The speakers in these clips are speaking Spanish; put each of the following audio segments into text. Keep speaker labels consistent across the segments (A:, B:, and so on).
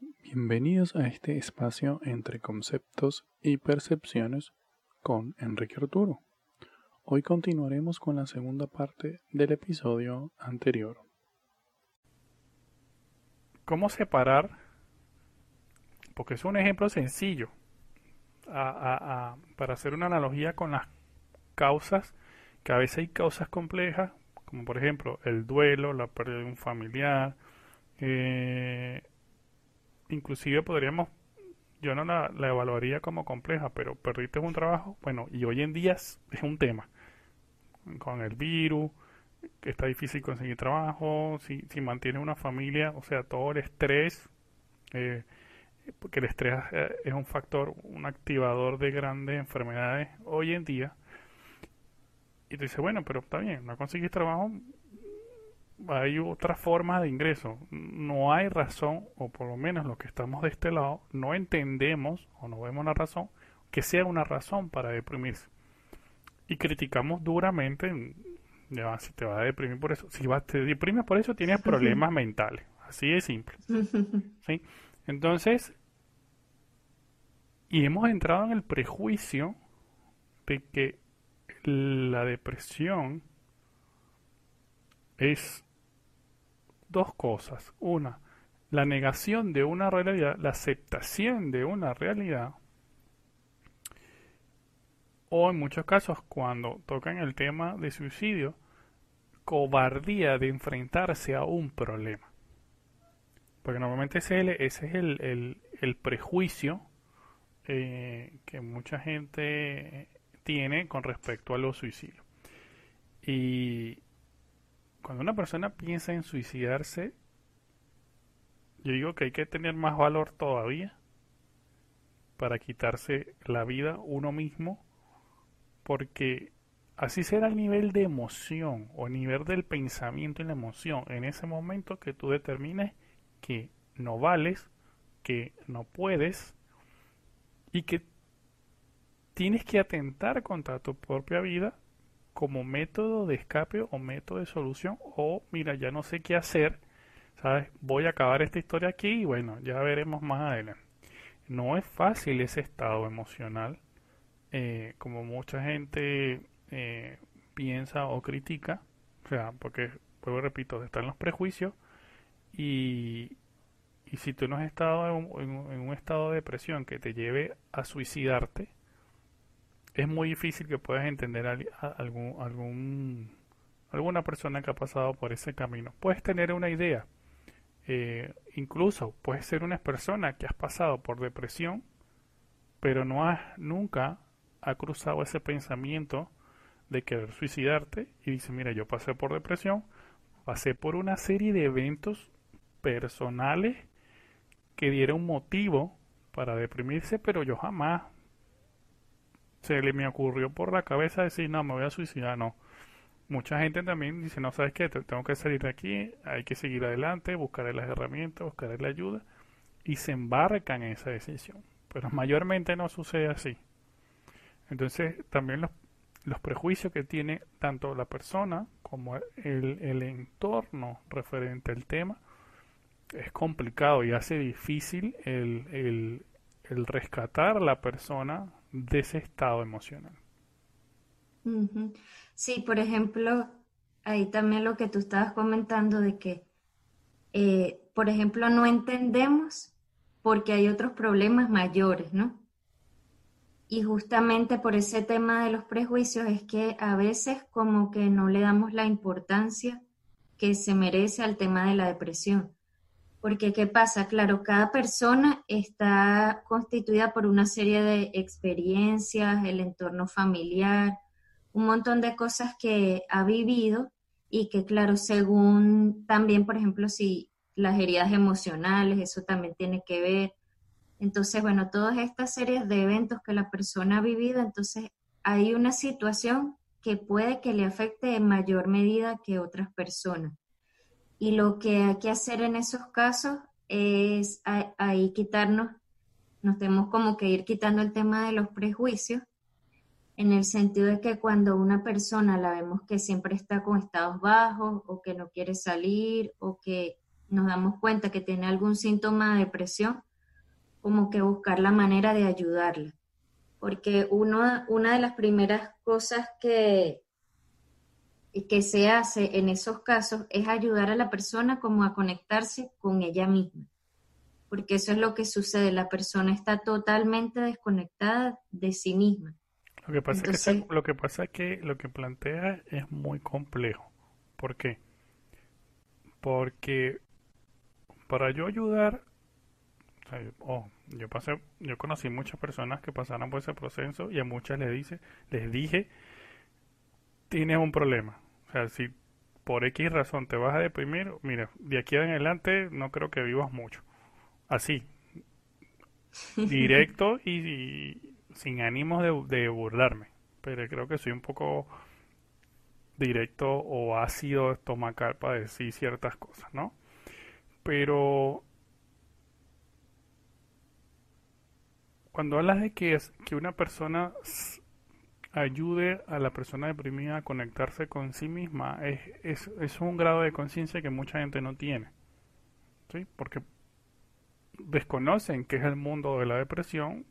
A: Bienvenidos a este espacio entre conceptos y percepciones con Enrique Arturo. Hoy continuaremos con la segunda parte del episodio anterior. ¿Cómo separar? Porque es un ejemplo sencillo para hacer una analogía con las causas, que a veces hay causas complejas, como por ejemplo el duelo, la pérdida de un familiar, eh, inclusive podríamos, yo no la, evaluaría como compleja, pero perdiste un trabajo, bueno, y hoy en día es, un tema. Con el virus, que está difícil conseguir trabajo, si, si mantienes una familia, o sea, todo el estrés, eh, porque el estrés eh, es un factor, un activador de grandes enfermedades hoy en día. Y tú dices, bueno, pero está bien, no conseguís trabajo, hay otras formas de ingreso. No hay razón, o por lo menos los que estamos de este lado, no entendemos o no vemos la razón que sea una razón para deprimirse. Y criticamos duramente, ya, si te va a deprimir por eso, si te deprimes por eso tienes problemas mentales. Así de simple. ¿Sí? Entonces, y hemos entrado en el prejuicio de que la depresión es dos cosas. Una, la negación de una realidad, la aceptación de una realidad, o en muchos casos cuando tocan el tema de suicidio, cobardía de enfrentarse a un problema. Porque normalmente ese, es el, el, prejuicio eh, que mucha gente tiene con respecto a los suicidios. Y, cuando una persona piensa en suicidarse, yo digo que hay que tener más valor todavía para quitarse la vida uno mismo, porque así será el nivel de emoción o el nivel del pensamiento y la emoción en ese momento que tú determines que no vales, que no puedes y que tienes que atentar contra tu propia vida como método de escape o método de solución o mira ya no sé qué hacer sabes voy a acabar esta historia aquí y bueno ya veremos más adelante. No es fácil ese estado emocional eh, como mucha gente eh, piensa o critica o sea porque pues repito están los prejuicios y, y si tú no has estado en un estado de depresión que te lleve a suicidarte es muy difícil que puedas entender a, algún, algún, alguna persona que ha pasado por ese camino. Puedes tener una idea, eh, incluso puedes ser una persona que has pasado por depresión, pero no has nunca ha cruzado ese pensamiento de querer suicidarte y dice, mira, yo pasé por depresión, pasé por una serie de eventos personales que dieron motivo para deprimirse, pero yo jamás se le me ocurrió por la cabeza decir, no, me voy a suicidar, no. Mucha gente también dice, no, ¿sabes qué? Tengo que salir de aquí, hay que seguir adelante, buscar las herramientas, buscar la ayuda, y se embarcan en esa decisión. Pero mayormente no sucede así. Entonces, también los, los prejuicios que tiene tanto la persona como el, el entorno referente al tema es complicado y hace difícil el, el, el rescatar a la persona de ese estado emocional.
B: Sí, por ejemplo, ahí también lo que tú estabas comentando de que, eh, por ejemplo, no entendemos porque hay otros problemas mayores, ¿no? Y justamente por ese tema de los prejuicios es que a veces como que no le damos la importancia que se merece al tema de la depresión. Porque, ¿qué pasa? Claro, cada persona está constituida por una serie de experiencias, el entorno familiar, un montón de cosas que ha vivido y que, claro, según también, por ejemplo, si las heridas emocionales, eso también tiene que ver. Entonces, bueno, todas estas series de eventos que la persona ha vivido, entonces hay una situación que puede que le afecte en mayor medida que otras personas. Y lo que hay que hacer en esos casos es ahí quitarnos, nos tenemos como que ir quitando el tema de los prejuicios, en el sentido de que cuando una persona la vemos que siempre está con estados bajos o que no quiere salir o que nos damos cuenta que tiene algún síntoma de depresión, como que buscar la manera de ayudarla. Porque uno, una de las primeras cosas que, que se hace en esos casos es ayudar a la persona como a conectarse con ella misma. Porque eso es lo que sucede, la persona está totalmente desconectada de sí misma.
A: Lo que pasa, es, que, lo que pasa es que lo que plantea es muy complejo. ¿Por qué? Porque para yo ayudar, oh, yo pasé, yo conocí muchas personas que pasaron por ese proceso y a muchas les dice, les dije, tienes un problema. O sea, si por X razón te vas a deprimir, mira, de aquí en adelante no creo que vivas mucho. Así, directo y, sin ánimos de, de burlarme. Pero creo que soy un poco directo o ácido estomacal para decir ciertas cosas, ¿no? Pero cuando hablas de que, es, que una persona ayude a la persona deprimida a conectarse con sí misma, es, es, es un grado de conciencia que mucha gente no tiene. ¿sí? Porque desconocen qué es el mundo de la depresión.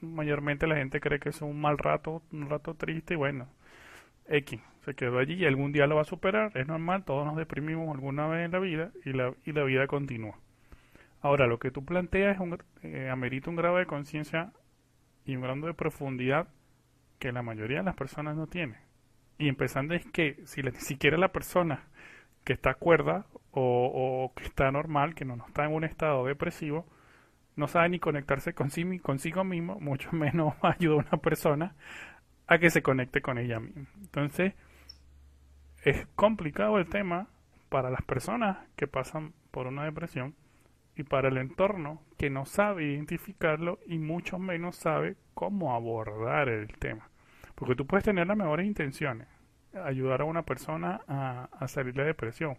A: Mayormente la gente cree que es un mal rato, un rato triste y bueno, X, se quedó allí y algún día lo va a superar, es normal, todos nos deprimimos alguna vez en la vida y la, y la vida continúa. Ahora, lo que tú planteas es un, eh, amerita un grado de conciencia y un grado de profundidad que la mayoría de las personas no tiene. Y empezando es que si ni siquiera la persona que está cuerda o, que está normal, que no, está en un estado depresivo, no sabe ni conectarse con sí, consigo mismo, mucho menos ayuda a una persona a que se conecte con ella misma. Entonces, es complicado el tema para las personas que pasan por una depresión y para el entorno que no sabe identificarlo y mucho menos sabe cómo abordar el tema. Porque tú puedes tener las mejores intenciones, ayudar a una persona a, salir de depresión.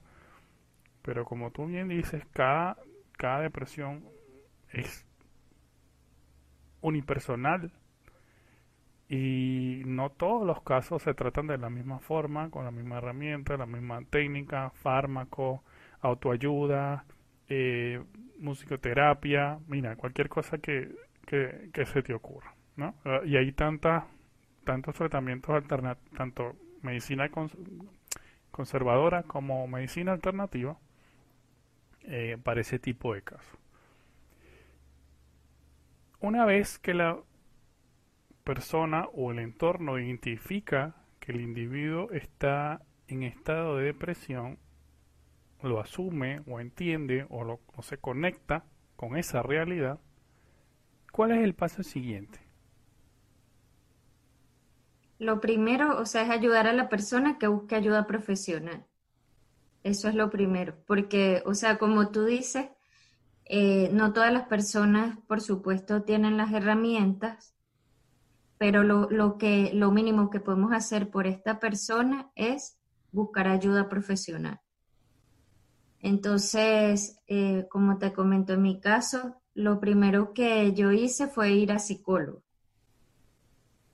A: Pero como tú bien dices, cada, cada depresión es unipersonal y no todos los casos se tratan de la misma forma, con la misma herramienta, la misma técnica, fármaco, autoayuda, eh, musicoterapia, mira, cualquier cosa que, que, se te ocurra, ¿no? Y hay tantas, tantos tratamientos alternativos, tanto medicina conservadora como medicina alternativa eh, para ese tipo de casos. Una vez que la persona o el entorno identifica que el individuo está en estado de depresión, lo asume o entiende o, lo, se conecta con esa realidad, ¿cuál es el paso siguiente?
B: Lo primero, o sea, es ayudar a la persona que busque ayuda profesional. Eso es lo primero, porque, o sea, como tú dices, eh, no todas las personas, por supuesto, tienen las herramientas pero lo, lo, que, lo mínimo que podemos hacer por esta persona es buscar ayuda profesional. Entonces, eh, como te comento en mi caso, lo primero que yo hice fue ir a psicólogo.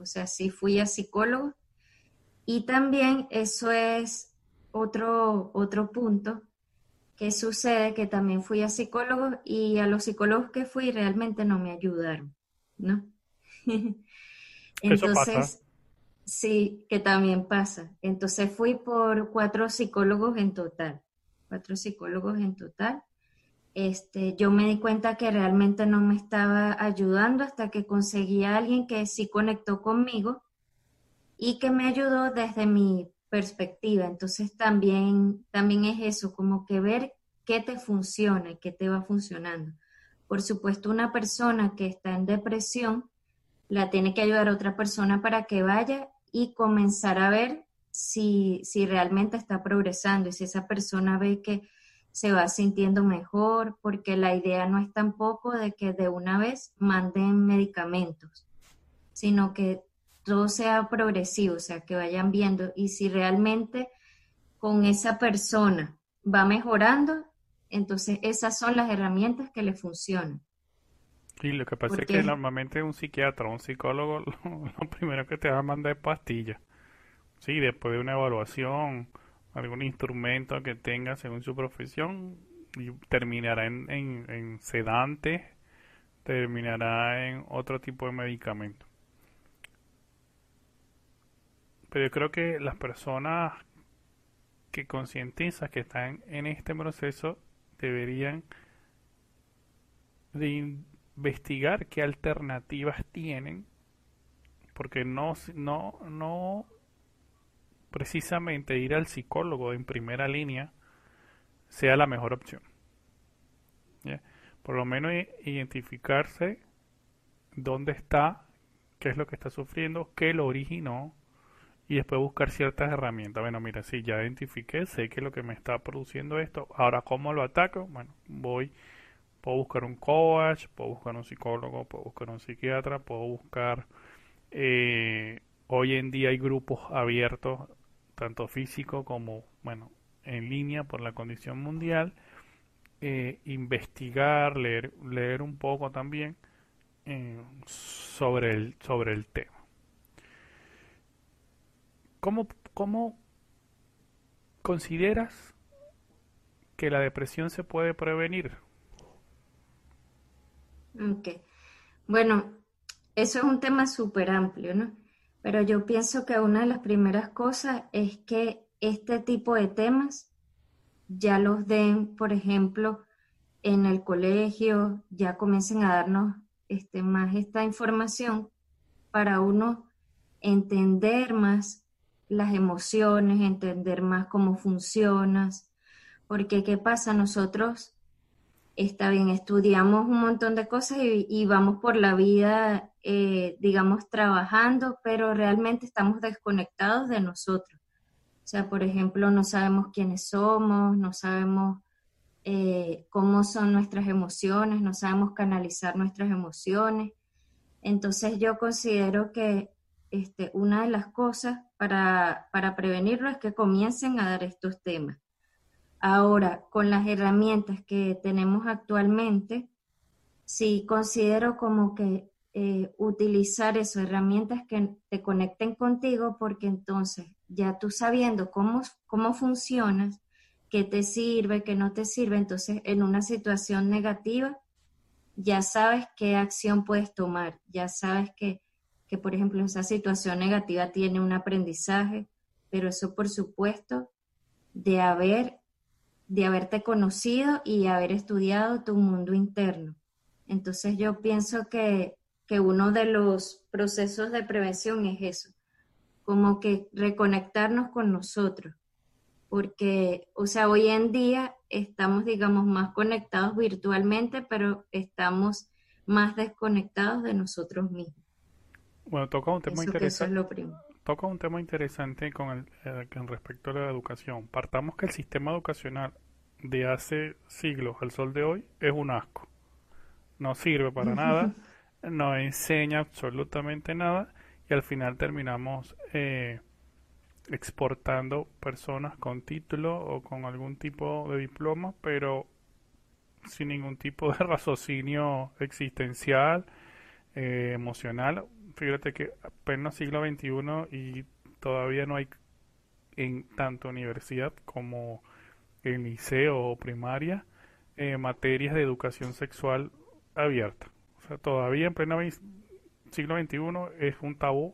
B: O sea, sí fui a psicólogo. Y también eso es otro, otro punto que sucede, que también fui a psicólogo y a los psicólogos que fui realmente no me ayudaron, ¿no? Entonces, sí, que también pasa. Entonces fui por cuatro psicólogos en total, cuatro psicólogos en total. Este, yo me di cuenta que realmente no me estaba ayudando hasta que conseguí a alguien que sí conectó conmigo y que me ayudó desde mi perspectiva. Entonces también, también es eso, como que ver qué te funciona y qué te va funcionando. Por supuesto, una persona que está en depresión la tiene que ayudar a otra persona para que vaya y comenzar a ver si, si realmente está progresando y si esa persona ve que se va sintiendo mejor, porque la idea no es tampoco de que de una vez manden medicamentos, sino que todo sea progresivo, o sea, que vayan viendo y si realmente con esa persona va mejorando, entonces esas son las herramientas que le funcionan.
A: Sí, lo que pasa es que normalmente un psiquiatra o un psicólogo lo, primero que te va a mandar es pastillas. Sí, después de una evaluación, algún instrumento que tenga según su profesión, y terminará en, en, sedantes, terminará en otro tipo de medicamento. Pero yo creo que las personas que concientizan que están en este proceso deberían de investigar qué alternativas tienen porque no no no precisamente ir al psicólogo en primera línea sea la mejor opción. Por lo menos identificarse dónde está, qué es lo que está sufriendo, qué lo originó y después buscar ciertas herramientas. Bueno, mira, si ya identifiqué, sé que lo que me está produciendo esto, ahora cómo lo ataco, bueno, voy, puedo buscar un coach, puedo buscar un psicólogo, puedo buscar un psiquiatra, puedo buscar, eh, hoy en día hay grupos abiertos, tanto físico como, bueno, en línea por la condición mundial, eh, investigar, leer, leer un poco también eh, sobre, el, sobre el tema. ¿Cómo, ¿Cómo consideras que la depresión se puede prevenir?
B: Bueno, eso es un tema súper amplio, ¿no? Pero yo pienso que una de las primeras cosas es que este tipo de temas ya los den, por ejemplo, en el colegio, ya comiencen a darnos este, más esta información para uno entender más las emociones, entender más cómo funcionas, porque ¿qué pasa? Nosotros, está bien, estudiamos un montón de cosas y, vamos por la vida, eh, digamos, trabajando, pero realmente estamos desconectados de nosotros. O sea, por ejemplo, no sabemos quiénes somos, no sabemos eh, cómo son nuestras emociones, no sabemos canalizar nuestras emociones. Entonces yo considero que este, una de las cosas para, para prevenirlo es que comiencen a dar estos temas. Ahora, con las herramientas que tenemos actualmente, sí considero como que eh, utilizar esas herramientas que te conecten contigo, porque entonces ya tú sabiendo cómo, cómo funcionas, qué te sirve, qué no te sirve, entonces en una situación negativa ya sabes qué acción puedes tomar, ya sabes que, que por ejemplo esa situación negativa tiene un aprendizaje, pero eso por supuesto de haber de haberte conocido y haber estudiado tu mundo interno. Entonces yo pienso que que uno de los procesos de prevención es eso, como que reconectarnos con nosotros, porque, o sea, hoy en día estamos, digamos, más conectados virtualmente, pero estamos más desconectados de nosotros mismos.
A: Bueno, toca un tema interesante. Toca un tema interesante con el, eh, con respecto a la educación. Partamos que el sistema educacional de hace siglos al sol de hoy es un asco. No sirve para nada. no enseña absolutamente nada y al final terminamos eh, exportando personas con título o con algún tipo de diploma, pero sin ningún tipo de raciocinio existencial, eh, emocional. Fíjate que apenas siglo XXI y todavía no hay en tanto universidad como en liceo o primaria eh, materias de educación sexual abierta todavía en pleno siglo XXI es un tabú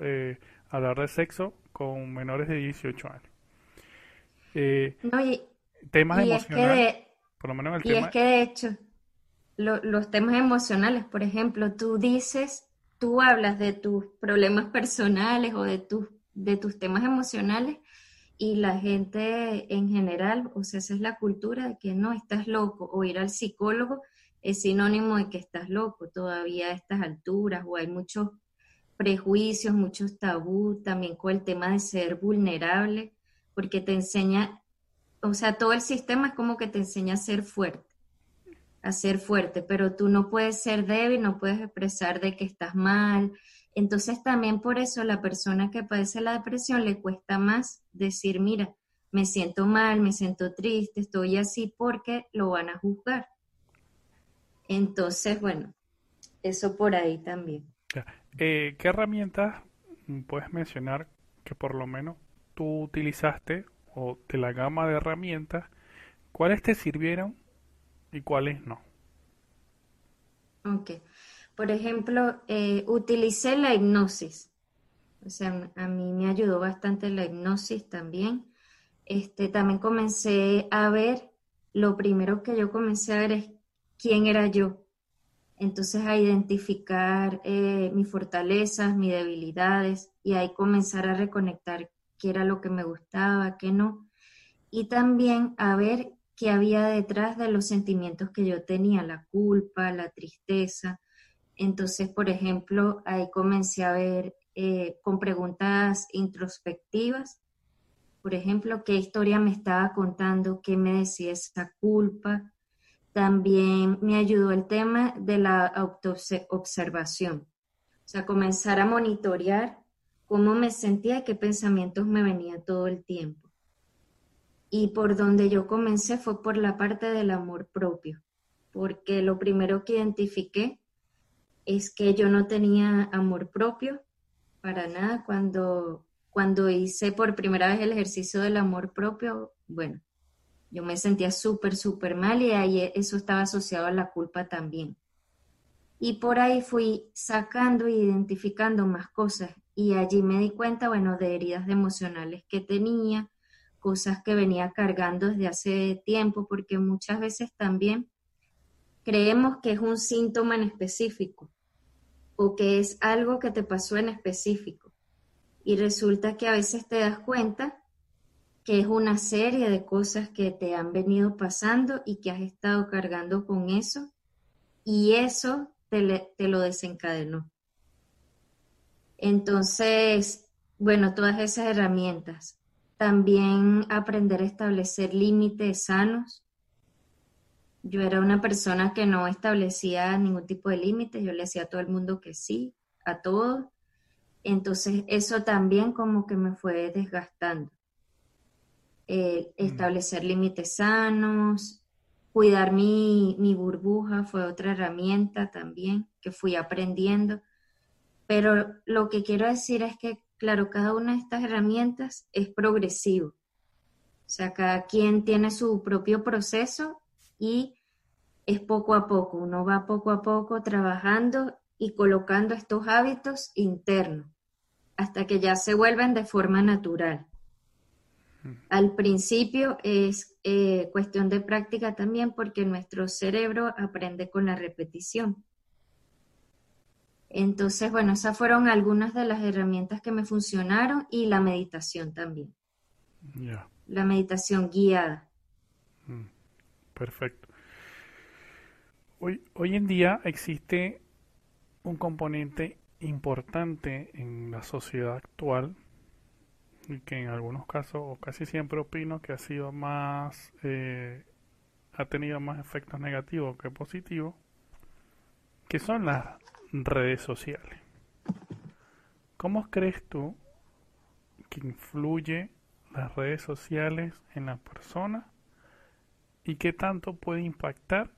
A: eh, hablar de sexo con menores de 18 años.
B: Eh, temas emocionales, por lo menos el y es que de hecho, los temas emocionales, por ejemplo, tú dices, tú hablas de tus problemas personales o de, tus de tus temas emocionales y la gente en general, o sea, esa es la cultura de que no, estás loco, o ir al psicólogo es sinónimo de que estás loco todavía a estas alturas o hay muchos prejuicios, muchos tabú también con el tema de ser vulnerable, porque te enseña, o sea, todo el sistema es como que te enseña a ser fuerte, a ser fuerte, pero tú no puedes ser débil, no puedes expresar de que estás mal. Entonces también por eso la persona que padece la depresión le cuesta más decir, mira, me siento mal, me siento triste, estoy así porque lo van a juzgar. Entonces, bueno, eso por ahí también.
A: Eh, ¿Qué herramientas puedes mencionar que por lo menos tú utilizaste o de la gama de herramientas, cuáles te sirvieron y cuáles no.
B: Ok. Por ejemplo, eh, utilicé la hipnosis. O sea, a mí me ayudó bastante la hipnosis también. Este, también comencé a ver, lo primero que yo comencé a ver es quién era yo. Entonces a identificar eh, mis fortalezas, mis debilidades y ahí comenzar a reconectar qué era lo que me gustaba, qué no. Y también a ver qué había detrás de los sentimientos que yo tenía, la culpa, la tristeza. Entonces, por ejemplo, ahí comencé a ver eh, con preguntas introspectivas, por ejemplo, qué historia me estaba contando, qué me decía esa culpa. También me ayudó el tema de la autoobservación, o sea, comenzar a monitorear cómo me sentía y qué pensamientos me venían todo el tiempo. Y por donde yo comencé fue por la parte del amor propio, porque lo primero que identifiqué es que yo no tenía amor propio para nada cuando, cuando hice por primera vez el ejercicio del amor propio, bueno, yo me sentía súper, súper mal y ahí eso estaba asociado a la culpa también. Y por ahí fui sacando e identificando más cosas y allí me di cuenta, bueno, de heridas emocionales que tenía, cosas que venía cargando desde hace tiempo, porque muchas veces también creemos que es un síntoma en específico o que es algo que te pasó en específico. Y resulta que a veces te das cuenta que es una serie de cosas que te han venido pasando y que has estado cargando con eso y eso te, te lo desencadenó. Entonces, bueno, todas esas herramientas. También aprender a establecer límites sanos yo era una persona que no establecía ningún tipo de límites, yo le decía a todo el mundo que sí, a todo. Entonces eso también como que me fue desgastando. Eh, mm. establecer límites sanos, cuidar mi, mi burbuja fue otra herramienta también que fui aprendiendo. Pero lo que quiero decir es que, claro, cada una de estas herramientas es progresivo. O sea, cada quien tiene su propio proceso y es poco a poco, uno va poco a poco trabajando y colocando estos hábitos internos hasta que ya se vuelven de forma natural. Al principio es eh, cuestión de práctica también porque nuestro cerebro aprende con la repetición. Entonces, bueno, esas fueron algunas de las herramientas que me funcionaron y la meditación también. La meditación guiada.
A: Mm. Perfecto. Hoy, hoy en día existe un componente importante en la sociedad actual y que en algunos casos o casi siempre opino que ha sido más eh, ha tenido más efectos negativos que positivos que son las redes sociales ¿cómo crees tú que influye las redes sociales en las personas y qué tanto puede impactar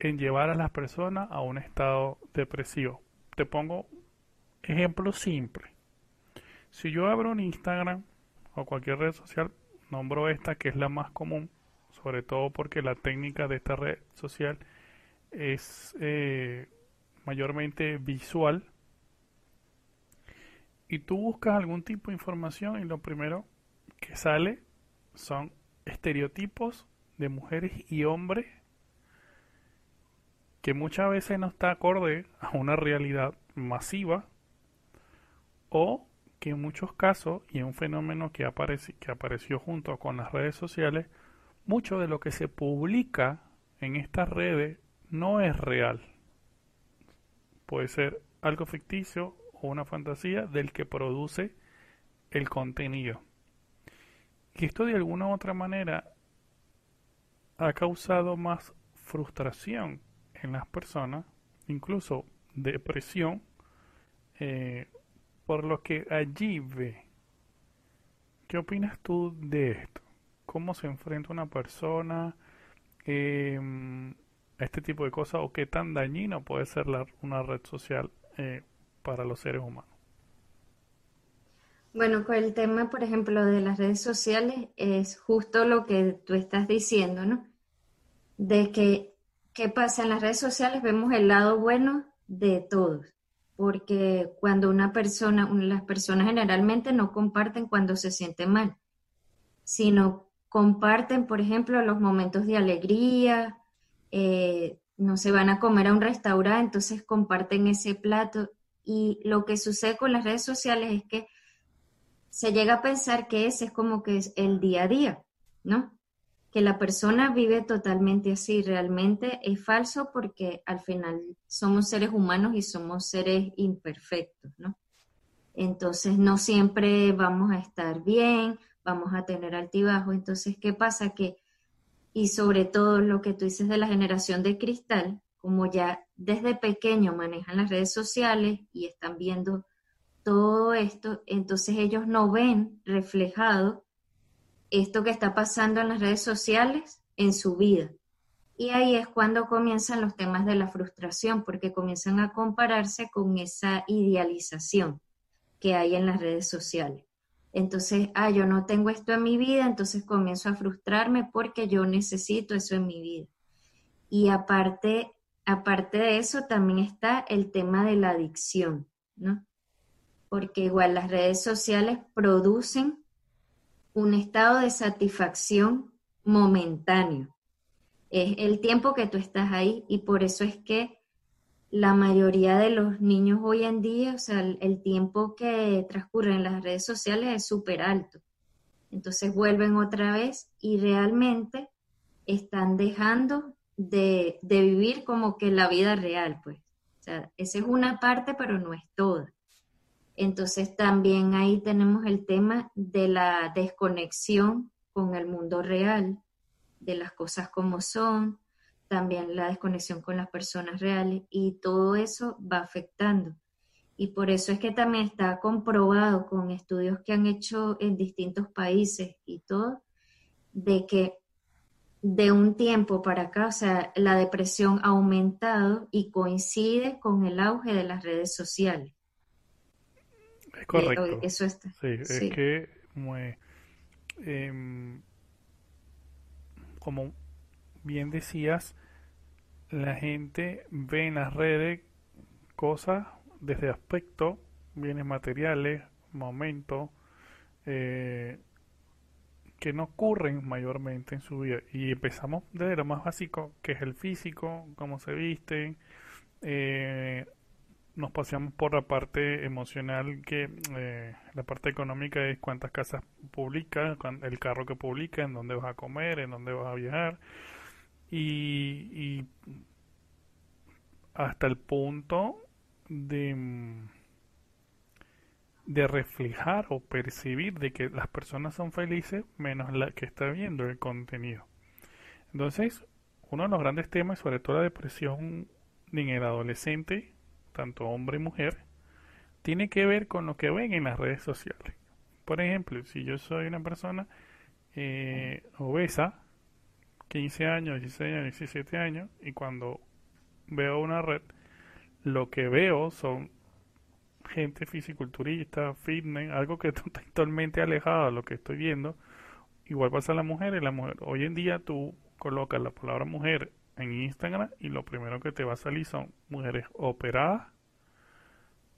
A: en llevar a las personas a un estado depresivo. Te pongo ejemplo simple. Si yo abro un Instagram o cualquier red social, nombro esta que es la más común, sobre todo porque la técnica de esta red social es eh, mayormente visual. Y tú buscas algún tipo de información y lo primero que sale son estereotipos de mujeres y hombres que muchas veces no está acorde a una realidad masiva o que en muchos casos, y es un fenómeno que, aparece, que apareció junto con las redes sociales, mucho de lo que se publica en estas redes no es real. Puede ser algo ficticio o una fantasía del que produce el contenido. Y esto de alguna u otra manera ha causado más frustración en las personas, incluso depresión, eh, por lo que allí ve. ¿Qué opinas tú de esto? ¿Cómo se enfrenta una persona em, este tipo de cosas o qué tan dañino puede ser una red social eh, para los seres humanos?
B: Bueno, con el tema, por ejemplo, de las redes sociales, es justo lo que tú estás diciendo, ¿no? de que, ¿qué pasa? En las redes sociales vemos el lado bueno de todos, porque cuando una persona, las personas generalmente no comparten cuando se siente mal, sino comparten, por ejemplo, los momentos de alegría, eh, no se van a comer a un restaurante, entonces comparten ese plato. Y lo que sucede con las redes sociales es que se llega a pensar que ese es como que es el día a día, ¿no? Que la persona vive totalmente así. Realmente es falso porque al final somos seres humanos y somos seres imperfectos, ¿no? Entonces no siempre vamos a estar bien, vamos a tener altibajo. Entonces, ¿qué pasa? Que y sobre todo lo que tú dices de la generación de cristal, como ya desde pequeño manejan las redes sociales y están viendo todo esto, entonces ellos no ven reflejado esto que está pasando en las redes sociales en su vida. Y ahí es cuando comienzan los temas de la frustración, porque comienzan a compararse con esa idealización que hay en las redes sociales. Entonces, ah, yo no tengo esto en mi vida, entonces comienzo a frustrarme porque yo necesito eso en mi vida. Y aparte, aparte de eso, también está el tema de la adicción, ¿no? Porque igual las redes sociales producen un estado de satisfacción momentáneo. Es el tiempo que tú estás ahí y por eso es que la mayoría de los niños hoy en día, o sea, el, tiempo que transcurre en las redes sociales es súper alto. Entonces vuelven otra vez y realmente están dejando de, de, vivir como que la vida real, pues. O sea, esa es una parte, pero no es toda. Entonces también ahí tenemos el tema de la desconexión con el mundo real, de las cosas como son, también la desconexión con las personas reales y todo eso va afectando. Y por eso es que también está comprobado con estudios que han hecho en distintos países y todo, de que de un tiempo para acá, o sea, la depresión ha aumentado y coincide con el auge de las redes sociales.
A: Es correcto.
B: Eso está.
A: Sí, es que em, como bien decías, la gente ve en las redes cosas desde aspecto, bienes materiales, momentos, eh, que no ocurren mayormente en su vida. Y empezamos desde lo más básico, que es el físico, cómo se visten. Eh, nos paseamos por la parte emocional, que eh, la parte económica es cuántas casas publica, el carro que publica, en dónde vas a comer, en dónde vas a viajar y, hasta el punto de, de reflejar o percibir de que las personas son felices menos la que está viendo el contenido. Entonces, uno de los grandes temas, sobre todo la depresión en el adolescente, tanto hombre y mujer, tiene que ver con lo que ven en las redes sociales. Por ejemplo, si yo soy una persona eh, obesa, 15 años, 16 años, 17 años, y cuando veo una red, lo que veo son gente fisiculturista, fitness, algo que está totalmente alejado de lo que estoy viendo. Igual pasa a la mujer, la mujer. Hoy en día tú colocas la palabra mujer en Instagram y lo primero que te va a salir son mujeres operadas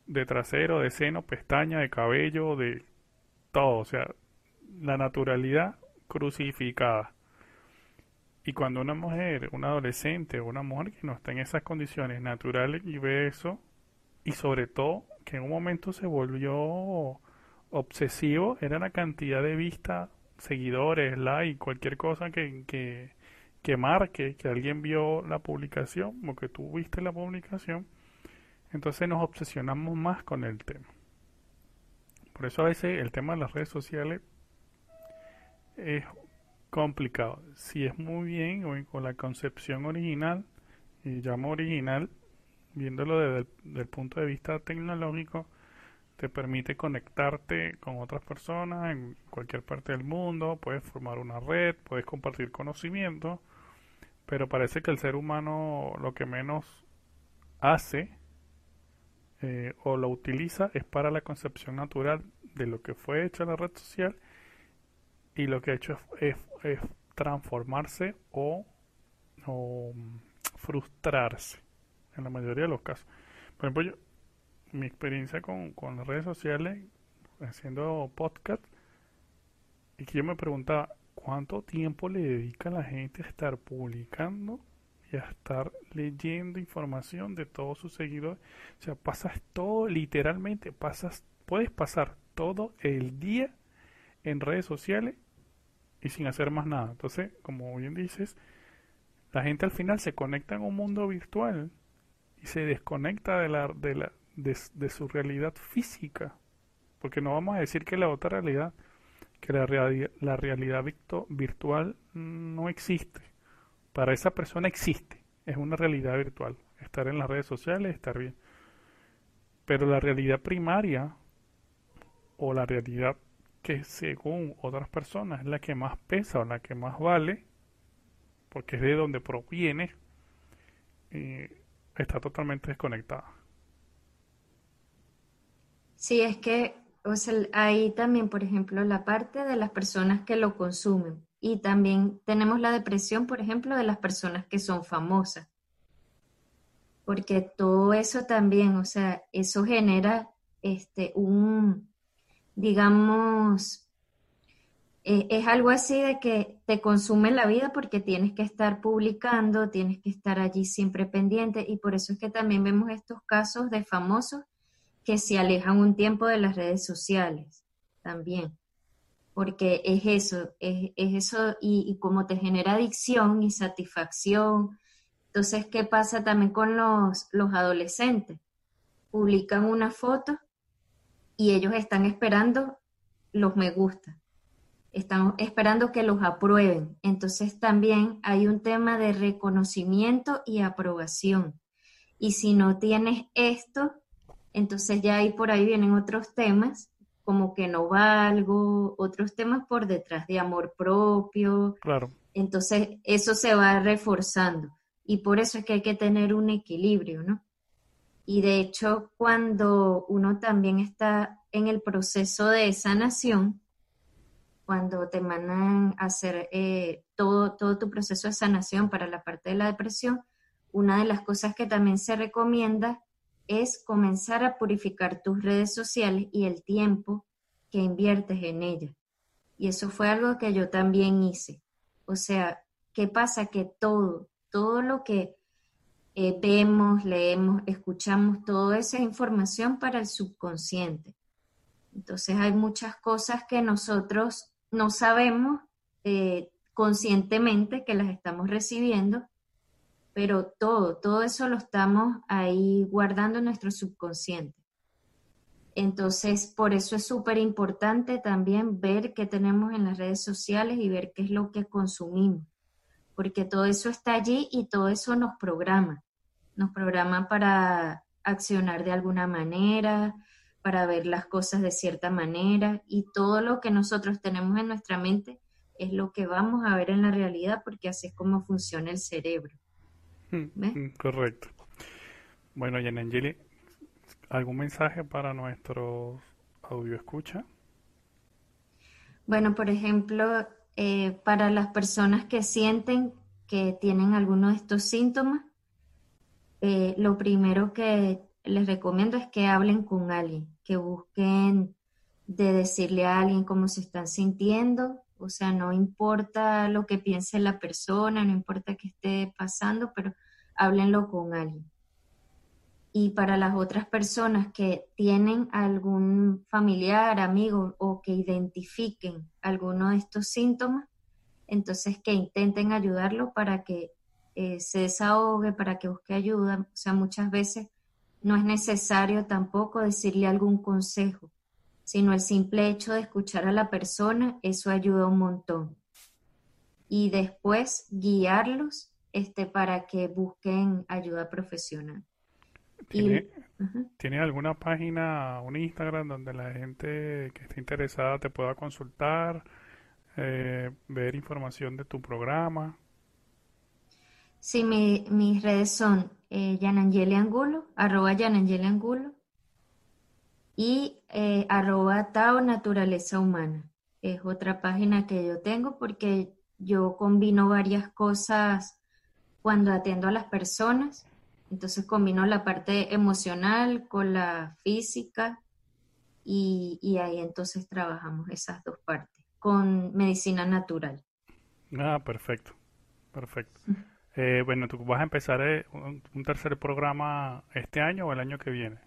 A: de trasero, de seno, pestaña, de cabello, de todo, o sea, la naturalidad crucificada. Y cuando una mujer, una adolescente o una mujer que no está en esas condiciones naturales y ve eso, y sobre todo que en un momento se volvió obsesivo, era la cantidad de vistas, seguidores, like, cualquier cosa que, que, que marque que alguien vio la publicación o que tú viste la publicación, entonces nos obsesionamos más con el tema. Por eso a veces el tema de las redes sociales es complicado. Si es muy bien o con la concepción original, y llamo original, viéndolo desde el punto de vista tecnológico, te permite conectarte con otras personas en cualquier parte del mundo, puedes formar una red, puedes compartir conocimiento, pero parece que el ser humano lo que menos hace eh, o lo utiliza es para la concepción natural de lo que fue hecha la red social y lo que ha hecho es, transformarse o o frustrarse en la mayoría de los casos. Por ejemplo, yo, mi experiencia con, con las redes sociales, haciendo podcast, y que yo me preguntaba, ¿cuánto tiempo le dedica la gente a estar publicando y a estar leyendo información de todos sus seguidores? O sea, pasas todo, literalmente, pasas, puedes pasar todo el día en redes sociales y sin hacer más nada. Entonces, como bien dices, la gente al final se conecta en un mundo virtual y se desconecta de la, de la, de, su realidad física. Porque no vamos a decir que la otra realidad, que la, la realidad virtual no existe. Para esa persona existe, es una realidad virtual. Estar en las redes sociales, estar bien. Pero la realidad primaria o la realidad que según otras personas es la que más pesa o la que más vale, porque es de donde proviene, está totalmente desconectada.
B: Sí, es que o sea, ahí también, por ejemplo, la parte de las personas que lo consumen y también tenemos la depresión, por ejemplo, de las personas que son famosas. Porque todo eso también, o sea, eso genera este un digamos eh, es algo así de que te consume la vida porque tienes que estar publicando, tienes que estar allí siempre pendiente y por eso es que también vemos estos casos de famosos que se alejan un tiempo de las redes sociales también, porque es eso, es, eso y, y, como te genera adicción y satisfacción. Entonces, ¿qué pasa también con los, los adolescentes? Publican una foto y ellos están esperando los me gusta, están esperando que los aprueben. Entonces también hay un tema de reconocimiento y aprobación. Y si no tienes esto, entonces ya ahí por ahí vienen otros temas, como que no valgo, otros temas por detrás de amor propio.
A: Claro.
B: Entonces eso se va reforzando y por eso es que hay que tener un equilibrio, ¿no? Y de hecho, cuando uno también está en el proceso de sanación, cuando te mandan a hacer eh, todo, todo tu proceso de sanación para la parte de la depresión, una de las cosas que también se recomienda es comenzar a purificar tus redes sociales y el tiempo que inviertes en ellas. Y eso fue algo que yo también hice. O sea, ¿qué pasa? Que todo, todo lo que eh, vemos, leemos, escuchamos, toda esa información para el subconsciente. Entonces hay muchas cosas que nosotros no sabemos eh, conscientemente que las estamos recibiendo pero todo, todo eso lo estamos ahí guardando en nuestro subconsciente. Entonces, por eso es súper importante también ver qué tenemos en las redes sociales y ver qué es lo que consumimos, porque todo eso está allí y todo eso nos programa, nos programa para accionar de alguna manera, para ver las cosas de cierta manera y todo lo que nosotros tenemos en nuestra mente es lo que vamos a ver en la realidad porque así es como funciona el cerebro.
A: Mm, correcto. Bueno, Yanangeli, ¿algún mensaje para nuestros audio escucha?
B: Bueno, por ejemplo, eh, para las personas que sienten que tienen alguno de estos síntomas, eh, lo primero que les recomiendo es que hablen con alguien, que busquen de decirle a alguien cómo se están sintiendo, o sea, no importa lo que piense la persona, no importa qué esté pasando, pero háblenlo con alguien. Y para las otras personas que tienen algún familiar, amigo o que identifiquen alguno de estos síntomas, entonces que intenten ayudarlo para que eh, se desahogue, para que busque ayuda. O sea, muchas veces no es necesario tampoco decirle algún consejo sino el simple hecho de escuchar a la persona, eso ayuda un montón. Y después guiarlos este, para que busquen ayuda profesional.
A: ¿Tiene, alguna página, un Instagram donde la gente que esté interesada te pueda consultar, eh, ver información de tu programa?
B: Sí, mis redes son eh, Yanangeli Angulo, arroba Yanangeli Angulo, y eh, arroba Tao Naturaleza Humana. Es otra página que yo tengo porque yo combino varias cosas cuando atiendo a las personas. Entonces combino la parte emocional con la física y, y ahí entonces trabajamos esas dos partes con medicina natural.
A: Ah, perfecto, perfecto. Eh, bueno, ¿tú vas a empezar eh, un, tercer programa este año o el año que viene?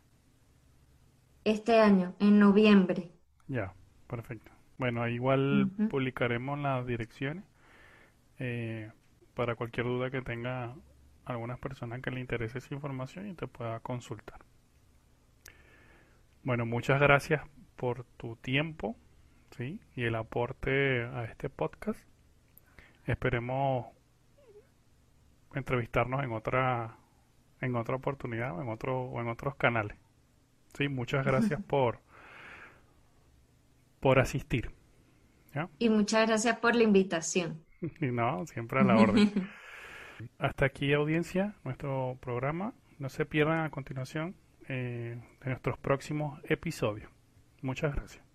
B: Este año, en noviembre.
A: Ya, perfecto. Bueno, igual publicaremos las direcciones eh, para cualquier duda que tenga algunas personas que le interese esa información y te pueda consultar. Bueno, muchas gracias por tu tiempo ¿sí? y el aporte a este podcast. Esperemos entrevistarnos en otra en otra oportunidad o en otro o en otros canales. Sí, muchas gracias por por asistir.
B: Y muchas gracias por la invitación.
A: Y no, siempre a la orden. Hasta aquí audiencia, nuestro programa. No se pierdan a continuación eh, de nuestros próximos episodios. Muchas gracias.